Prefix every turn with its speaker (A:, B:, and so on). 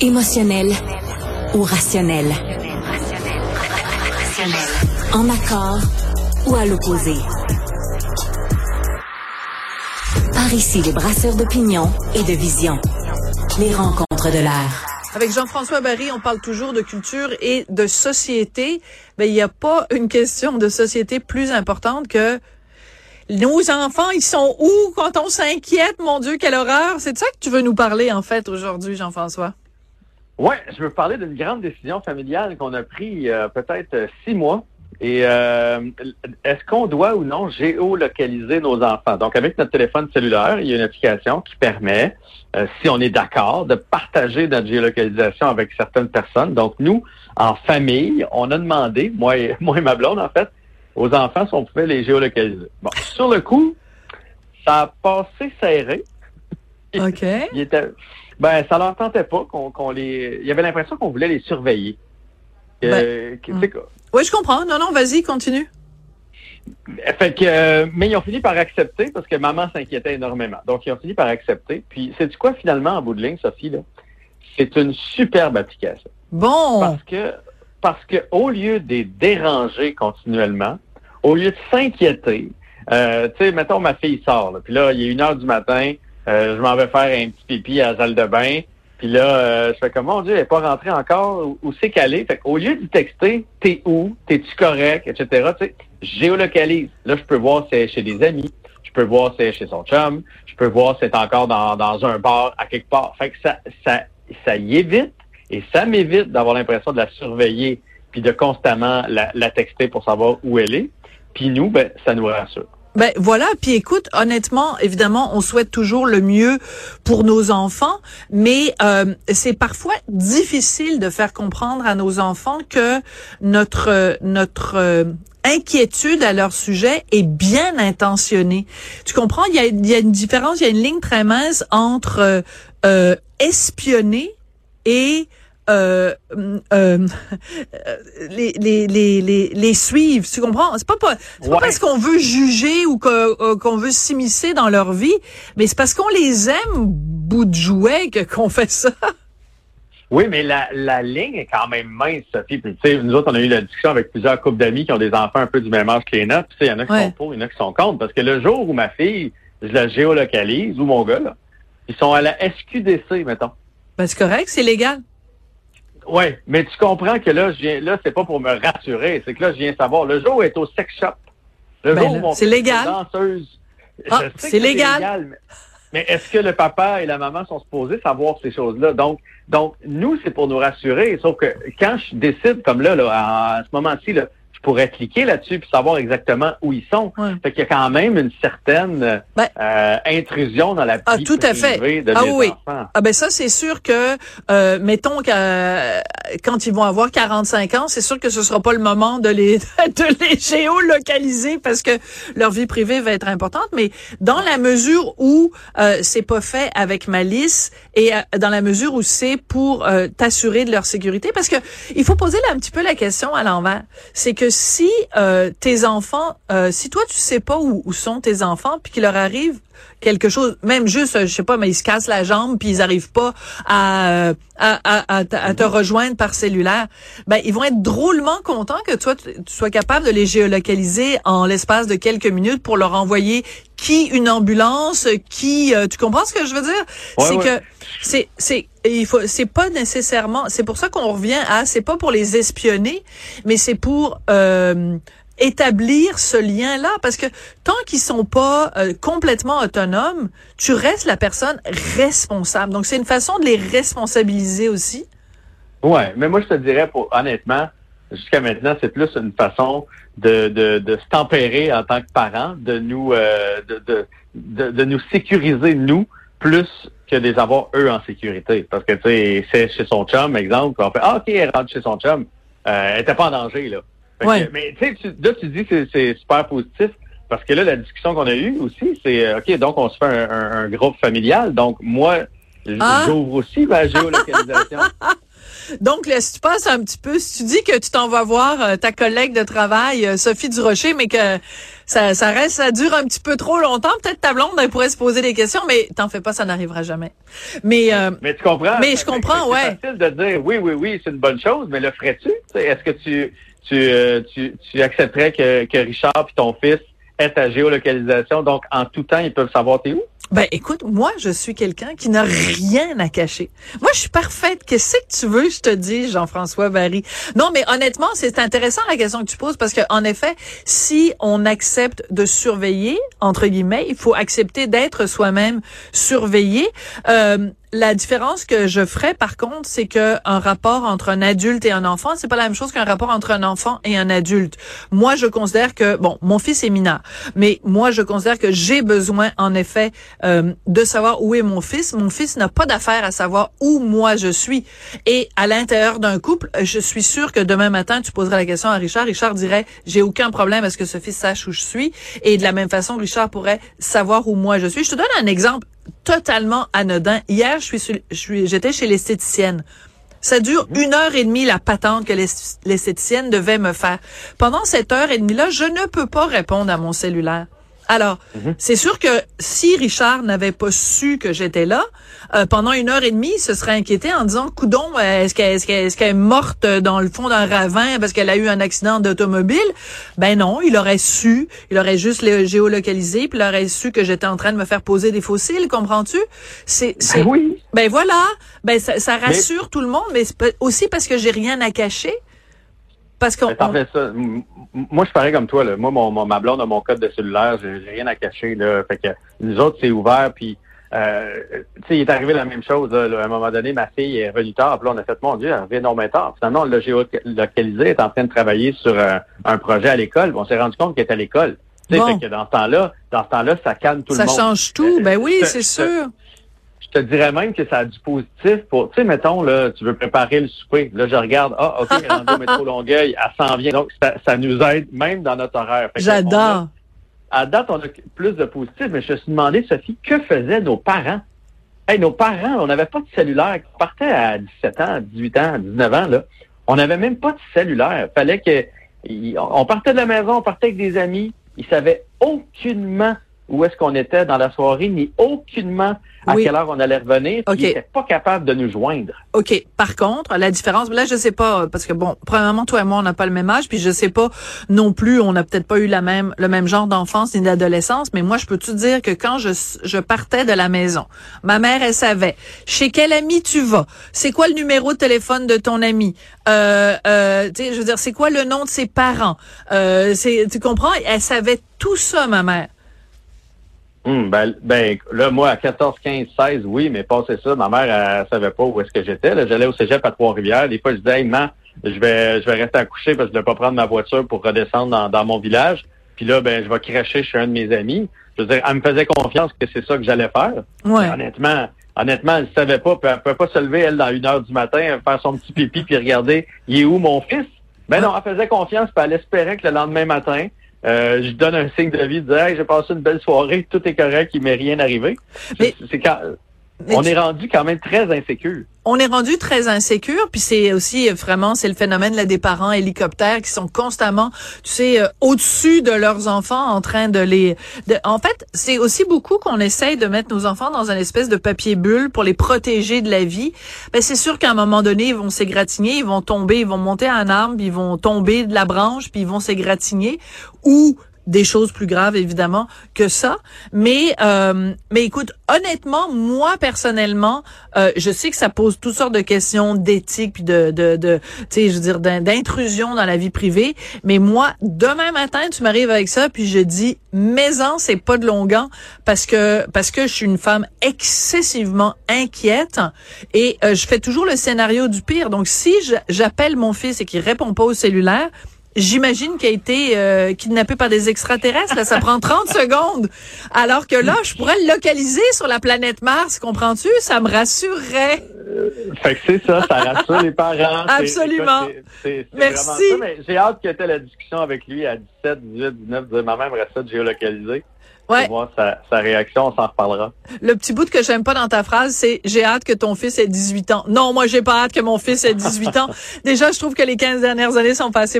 A: Émotionnel ou rationnel? En accord ou à l'opposé? Par ici, les brasseurs d'opinion et de vision. Les rencontres de l'air.
B: Avec Jean-François Barry, on parle toujours de culture et de société. Mais il n'y a pas une question de société plus importante que nos enfants, ils sont où quand on s'inquiète? Mon Dieu, quelle horreur! C'est de ça que tu veux nous parler, en fait, aujourd'hui, Jean-François?
C: Oui, je veux parler d'une grande décision familiale qu'on a prise euh, peut-être euh, six mois. Et euh, est-ce qu'on doit ou non géolocaliser nos enfants? Donc, avec notre téléphone cellulaire, il y a une application qui permet, si on est d'accord, de partager notre géolocalisation avec certaines personnes. Donc, nous, en famille, on a demandé, moi et, moi et ma blonde, en fait, aux enfants si on pouvait les géolocaliser. Bon, sur le coup, ça a passé serré.
B: OK.
C: Il était, ben, ça leur tentait pas qu'on les. Il y avait l'impression qu'on voulait les surveiller.
B: Ben, hmm. Oui, je comprends. Non, non, vas-y, continue.
C: Fait que, euh, mais ils ont fini par accepter parce que maman s'inquiétait énormément. Donc, ils ont fini par accepter. Puis, c'est du quoi finalement en bout de ligne, Sophie? Là? C'est une superbe application.
B: Bon.
C: Parce que parce que au lieu de les déranger continuellement, au lieu de s'inquiéter, euh, tu sais, mettons ma fille sort, puis là, il est une heure du matin, euh, je m'en vais faire un petit pipi à la salle de bain, puis là, euh, je fais comme, mon Dieu, elle n'est pas rentrée encore, où, c'est qu'elle est? Fait au lieu de texter, t'es où, t'es-tu correct, etc., tu sais, géolocalise. Là, je peux voir si c'est chez des amis, je peux voir si c'est chez son chum, je peux voir si c'est encore dans, dans un bar à quelque part. Fait que ça, ça, ça y évite et ça m'évite d'avoir l'impression de la surveiller puis de constamment la, la, texter pour savoir où elle est. Puis nous, ben, ça nous rassure.
B: Ben voilà, puis écoute, honnêtement, évidemment, on souhaite toujours le mieux pour nos enfants, mais euh, c'est parfois difficile de faire comprendre à nos enfants que notre notre euh, inquiétude à leur sujet est bien intentionnée. Tu comprends? Il y a, y a une différence, il y a une ligne très mince entre euh, espionner et euh, euh, les, les, les, les, suivre. Tu comprends? C'est pas, pas, pas parce qu'on veut juger ou euh, qu'on veut s'immiscer dans leur vie, mais c'est parce qu'on les aime, bout de jouet, qu'on fait ça.
C: Oui, mais la, la ligne est quand même mince, Sophie. Puis, tu sais, nous autres, on a eu la discussion avec plusieurs couples d'amis qui ont des enfants un peu du même âge que les nôtres. il y en a qui sont pour, il y en a qui sont contre. Parce que le jour où ma fille, je la géolocalise, ou mon gars, là, ils sont à la SQDC, mettons.
B: Ben, c'est correct, c'est légal.
C: Oui, mais tu comprends que là, je viens, là, c'est pas pour me rassurer, c'est que là, je viens savoir. Le jour est au sex shop.
B: Le ben jour où c'est légal.
C: Danseuse.
B: Ah, c'est légal.
C: mais, est-ce que le papa et la maman sont supposés savoir ces choses-là? Donc, donc, nous, c'est pour nous rassurer. Sauf que quand je décide, comme là, là à ce moment-ci, là, pourrais cliquer là-dessus puis savoir exactement où ils sont. Ouais. Fait qu'il y a quand même une certaine ben, euh, intrusion dans la vie
B: ah, tout à fait.
C: de
B: ah,
C: oui.
B: enfants. Ah ben ça c'est sûr que euh, mettons que euh, quand ils vont avoir 45 ans, c'est sûr que ce sera pas le moment de les de les géolocaliser parce que leur vie privée va être importante, mais dans la mesure où euh, c'est pas fait avec malice et euh, dans la mesure où c'est pour t'assurer de leur sécurité parce que il faut poser là un petit peu la question à l'envers. C'est que si euh, tes enfants, euh, si toi tu sais pas où, où sont tes enfants, puis qu'il leur arrive quelque chose, même juste, je sais pas, mais ils se cassent la jambe puis ils arrivent pas à, à, à, à, te rejoindre par cellulaire, ben ils vont être drôlement contents que toi tu sois capable de les géolocaliser en l'espace de quelques minutes pour leur envoyer qui une ambulance, qui, euh, tu comprends ce que je veux dire? C'est que c'est c'est il faut c'est pas nécessairement, c'est pour ça qu'on revient à c'est pas pour les espionner, mais c'est pour euh, établir ce lien-là parce que tant qu'ils sont pas euh, complètement autonomes, tu restes la personne responsable. Donc c'est une façon de les responsabiliser aussi.
C: Ouais, mais moi je te dirais honnêtement, jusqu'à maintenant, c'est plus une façon de, de, de se tempérer en tant que parents, de nous euh, de, de, de, nous sécuriser nous plus que de les avoir eux en sécurité. Parce que tu sais, c'est chez son chum, exemple, on fait Ah, ok, elle rentre chez son chum. Euh, elle était pas en danger, là. mais tu sais, là, tu dis que c'est super positif. Parce que là, la discussion qu'on a eue aussi, c'est euh, OK, donc on se fait un, groupe familial. Donc, moi, ah. j'ouvre aussi ma géolocalisation.
B: Donc, laisse tu passes un petit peu, si tu dis que tu t'en vas voir euh, ta collègue de travail, euh, Sophie Durocher, mais que ça, ça reste, ça dure un petit peu trop longtemps, peut-être ta blonde, elle pourrait se poser des questions, mais t'en fais pas, ça n'arrivera jamais. Mais, euh,
C: Mais tu comprends?
B: Mais je comprends, ouais.
C: C'est facile de dire oui, oui, oui, c'est une bonne chose, mais le ferais-tu? Est-ce que tu, tu, euh, tu, tu accepterais que, que Richard puis ton fils aient ta géolocalisation, donc en tout temps, ils peuvent savoir t'es où?
B: Ben écoute, moi je suis quelqu'un qui n'a rien à cacher. Moi je suis parfaite. Qu'est-ce que tu veux je te dis, Jean-François Barry? Non, mais honnêtement, c'est intéressant la question que tu poses parce que en effet, si on accepte de surveiller entre guillemets, il faut accepter d'être soi-même surveillé. Euh, la différence que je ferais, par contre, c'est que un rapport entre un adulte et un enfant, c'est pas la même chose qu'un rapport entre un enfant et un adulte. Moi, je considère que bon, mon fils est mineur, mais moi, je considère que j'ai besoin, en effet, euh, de savoir où est mon fils. Mon fils n'a pas d'affaire à savoir où moi je suis. Et à l'intérieur d'un couple, je suis sûre que demain matin, tu poserais la question à Richard. Richard dirait, j'ai aucun problème à ce que ce fils sache où je suis. Et de la même façon, Richard pourrait savoir où moi je suis. Je te donne un exemple totalement anodin. Hier, je suis, sur- je suis, j'étais chez l'esthéticienne. Ça dure une heure et demie la patente que l'est- l'esthéticienne devait me faire. Pendant cette heure et demie-là, je ne peux pas répondre à mon cellulaire. Alors, c'est sûr que si Richard n'avait pas su que j'étais là, euh, pendant une heure et demie, il se serait inquiété en disant, coudon, euh, est-ce qu'elle est, morte dans le fond d'un ravin parce qu'elle a eu un accident d'automobile? Ben non, il aurait su, il aurait juste le géolocalisé, puis il aurait su que j'étais en train de me faire poser des fossiles, comprends-tu? C'est,
C: Ben oui.
B: ben voilà, ben ça, ça rassure tout le monde, mais aussi parce que j'ai rien à cacher. Parce qu'on
C: ça. Moi, je pareil comme toi. Là. Moi, mon, mon- ma blonde a mon code de cellulaire. J'ai rien à cacher. Là. Fait que nous autres, c'est ouvert. Puis, euh, tu sais, il est arrivé la même chose. Là, À un moment donné, ma fille est revenue tard. Puis là, on a fait, mon Dieu, elle revient mais tard. Finalement, on l'a géolocalisé. Elle est en train de travailler sur un, un projet à l'école. On s'est rendu compte qu'elle est à l'école. Tu sais,
B: Bon.
C: fait que dans ce temps-là, dans ce temps-là, ça calme tout
B: ça
C: le monde.
B: change tout.
C: Euh,
B: Ben oui, c'est sûr.
C: Je te dirais même que ça a du positif pour, tu sais, mettons, là, tu veux préparer le souper. Là, je regarde, ah, OK, au métro Longueuil, elle s'en vient. Donc, ça, ça nous aide même dans notre horaire.
B: J'adore.
C: À date, on a plus de positif, mais je me suis demandé, Sophie, que faisaient nos parents? Hey, nos parents, on n'avait pas de cellulaire. On partait à 17 ans, 18 ans, 19 ans, là. On n'avait même pas de cellulaire. Fallait que, on partait de la maison, on partait avec des amis. Ils savaient aucunement où est-ce qu'on était dans la soirée, ni aucunement à
B: Oui.
C: quelle heure on allait revenir. puis
B: OK.
C: Ils n'étaient pas capables de nous joindre.
B: OK. Par contre, la différence, là, je sais pas, parce que bon, premièrement, toi et moi, on n'a pas le même âge, puis je sais pas non plus, on n'a peut-être pas eu la même, le même genre d'enfance ni d'adolescence, mais moi, je peux te dire que quand je, je partais de la maison, ma mère, elle savait chez quel ami tu vas, c'est quoi le numéro de téléphone de ton ami, euh, euh, je veux dire, c'est quoi le nom de ses parents, euh, tu comprends? Elle savait tout ça, ma mère.
C: Hum, ben, ben, là, moi, à 14, 15, 16, oui, mais passé ça, ma mère, elle, savait pas où est-ce que j'étais. Là, J'allais au cégep à Trois-Rivières. Des fois, je disais, hey, maman, je vais, je vais rester à coucher parce que je ne vais pas prendre ma voiture pour redescendre dans, dans mon village. Puis là, ben, je vais cracher chez un de mes amis. Je veux dire, elle me faisait confiance que c'est ça que j'allais faire.
B: Ouais.
C: Honnêtement, honnêtement, elle ne savait pas. Puis elle ne pouvait pas se lever, elle, dans une heure du matin, faire son petit pipi puis regarder, il est où mon fils? Ben non, elle faisait confiance puis elle espérait que le lendemain matin, euh, je donne un signe de vie, de dire, hey, j'ai passé une belle soirée, tout est correct, il m'est rien arrivé.
B: Mais-
C: C'est- c'est quand,
B: Mais
C: on
B: tu-
C: est rendu quand même très insécure.
B: on est rendu très insécure, puis c'est aussi euh, vraiment c'est le phénomène là, des parents hélicoptères qui sont constamment, tu sais, euh, au-dessus de leurs enfants, en train de les. de- en fait, c'est aussi beaucoup qu'on essaye de mettre nos enfants dans une espèce de papier bulle pour les protéger de la vie. Ben c'est sûr qu'à un moment donné, ils vont s'égratigner, ils vont tomber, ils vont monter à un arbre, puis ils vont tomber de la branche, puis ils vont s'égratigner, ou des choses plus graves évidemment que ça. Mais euh, mais écoute honnêtement moi personnellement euh, je sais que ça pose toutes sortes de questions d'éthique puis de de, de tu sais je veux dire d'in- d'intrusion dans la vie privée. Mais moi demain matin tu m'arrives avec ça puis je dis maison c'est pas de longuant parce que parce que je suis une femme excessivement inquiète et euh, je fais toujours le scénario du pire. Donc si j'appelle mon fils et qu'il répond pas au cellulaire j'imagine qu'il a été euh, kidnappé par des extraterrestres. Là, ça prend 30 secondes. Alors que là, je pourrais le localiser sur la planète Mars, comprends-tu? Ça me rassurerait.
C: fait que c'est ça, ça rassure les parents.
B: Absolument.
C: C'est,
B: Merci.
C: J'ai hâte que tu aies la discussion avec lui à 17, 18, 19, dire maman aimerait ça de géolocaliser.
B: Ouais.
C: Pour voir sa, sa réaction, on s'en reparlera.
B: Le petit bout que j'aime pas dans ta phrase, c'est j'ai hâte que ton fils ait 18 ans. Non, moi j'ai pas hâte que mon fils ait 18 ans. Déjà, je trouve que les 15 dernières années sont passées